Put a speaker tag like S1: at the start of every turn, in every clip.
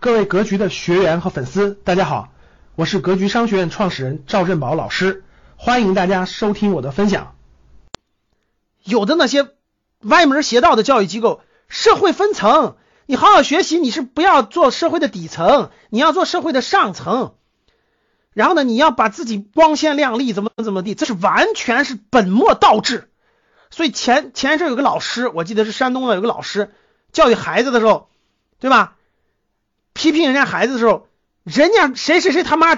S1: 各位格局的学员和粉丝，大家好，我是格局商学院创始人赵振宝老师，欢迎大家收听我的分享。
S2: 有的那些歪门邪道的教育机构，社会分层，你好好学习，你是不要做社会的底层，你要做社会的上层。然后呢，你要把自己光鲜亮丽，怎么怎么地，这是完全是本末倒置。所以前前一阵有个老师，我记得是山东的有个老师教育孩子的时候，对吧？批评人家孩子的时候，人家谁谁谁他妈，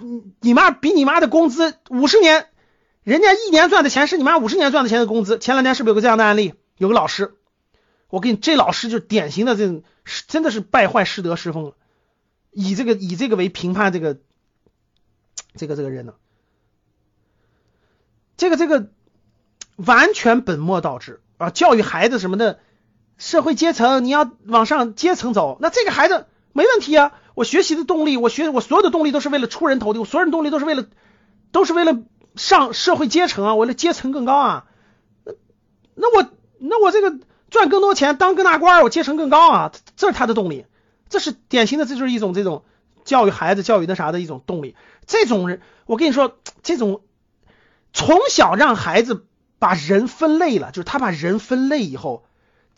S2: 你你妈比你妈的工资五十年，人家一年赚的钱是你妈五十年赚的钱的工资。前两天是不是有个这样的案例？有个老师，我跟你，这老师就是典型的这种，真的是败坏师德师风了，以这个以这个为评判这个这个这个人呢，这个这个完全本末倒置啊！教育孩子什么的，社会阶层你要往上阶层走，那这个孩子。没问题啊！我学习的动力，我学我所有的动力都是为了出人头地，我所有的动力都是为了，都是为了上社会阶层啊，为了阶层更高啊。那那我那我这个赚更多钱，当更大官，我阶层更高啊，这是他的动力。这是典型的，这就是一种这种教育孩子、教育那啥的一种动力。这种人，我跟你说，这种从小让孩子把人分类了，就是他把人分类以后，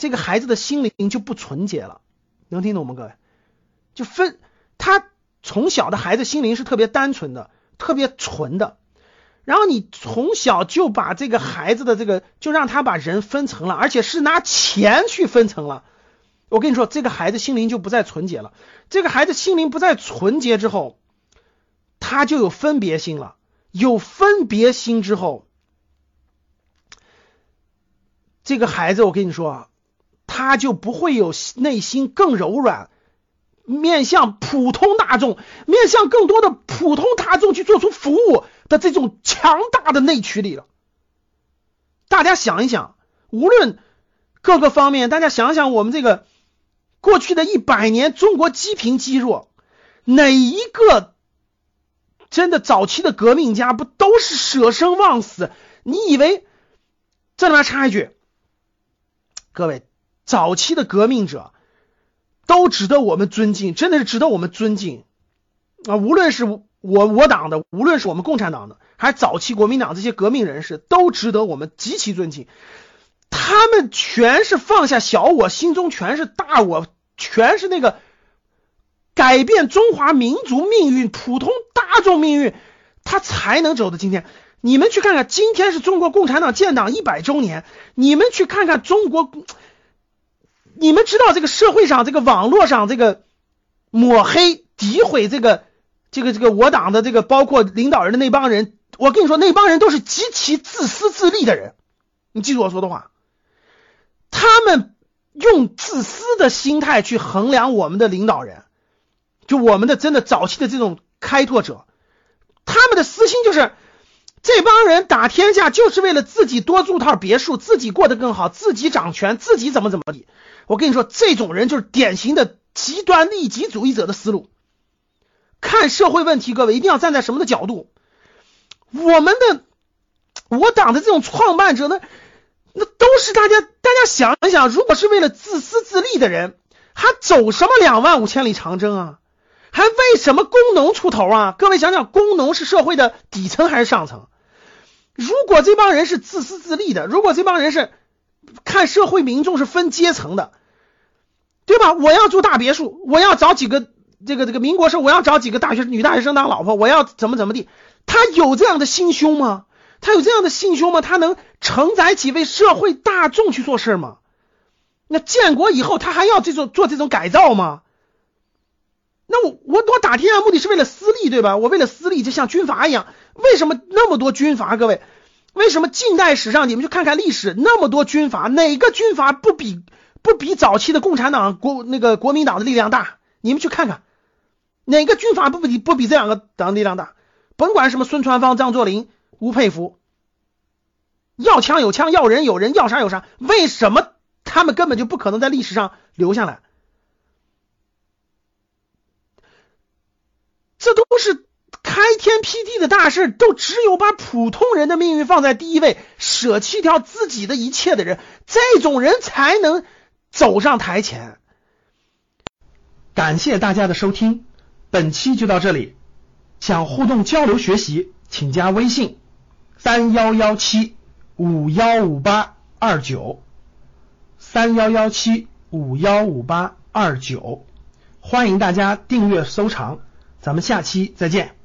S2: 这个孩子的心灵就不纯洁了。能听懂吗，各位？就分他从小的孩子心灵是特别单纯的，特别纯的。然后你从小就把这个孩子的这个，就让他把人分层了，而且是拿钱去分层了。我跟你说，这个孩子心灵就不再纯洁了。这个孩子心灵不再纯洁之后，他就有分别心了。有分别心之后，这个孩子我跟你说啊，他就不会有内心更柔软。面向普通大众，面向更多的普通大众去做出服务的这种强大的内驱力了。大家想一想，无论各个方面，大家想想，我们这个过去的一百年，中国积贫积弱，哪一个真的早期的革命家不都是舍生忘死？你以为这里面插一句，各位，早期的革命者。都值得我们尊敬，真的是值得我们尊敬啊！无论是我我党的，无论是我们共产党的，还是早期国民党这些革命人士，都值得我们极其尊敬。他们全是放下小我，心中全是大我，全是那个改变中华民族命运、普通大众命运，他才能走到今天。你们去看看，今天是中国共产党建党一百周年，你们去看看中国。你们知道这个社会上，这个网络上，这个抹黑、诋毁这个、这个、这个我党的这个，包括领导人的那帮人，我跟你说，那帮人都是极其自私自利的人。你记住我说的话，他们用自私的心态去衡量我们的领导人，就我们的真的早期的这种开拓者，他们的私心就是。这帮人打天下就是为了自己多住套别墅，自己过得更好，自己掌权，自己怎么怎么地。我跟你说，这种人就是典型的极端利己主义者的思路。看社会问题，各位一定要站在什么的角度？我们的我党的这种创办者，那那都是大家大家想一想，如果是为了自私自利的人，还走什么两万五千里长征啊？还为什么工农出头啊？各位想想，工农是社会的底层还是上层？如果这帮人是自私自利的，如果这帮人是看社会民众是分阶层的，对吧？我要住大别墅，我要找几个这个这个民国时候我要找几个大学女大学生当老婆，我要怎么怎么地？他有这样的心胸吗？他有这样的心胸吗？他能承载起为社会大众去做事吗？那建国以后他还要这种做这种改造吗？那我我我打天下目的是为了私利，对吧？我为了私利，就像军阀一样。为什么那么多军阀？各位，为什么近代史上你们去看看历史，那么多军阀，哪个军阀不比不比早期的共产党国那个国民党的力量大？你们去看看，哪个军阀不比不比这两个党力量大？甭管什么孙传芳、张作霖、吴佩孚，要枪有枪，要人有人，要啥有啥。为什么他们根本就不可能在历史上留下来？这都是开天辟地的大事，都只有把普通人的命运放在第一位，舍弃掉自己的一切的人，这种人才能走上台前。
S1: 感谢大家的收听，本期就到这里。想互动交流学习，请加微信三幺幺七五幺五八二九三幺幺七五幺五八二九，欢迎大家订阅收藏，咱们下期再见。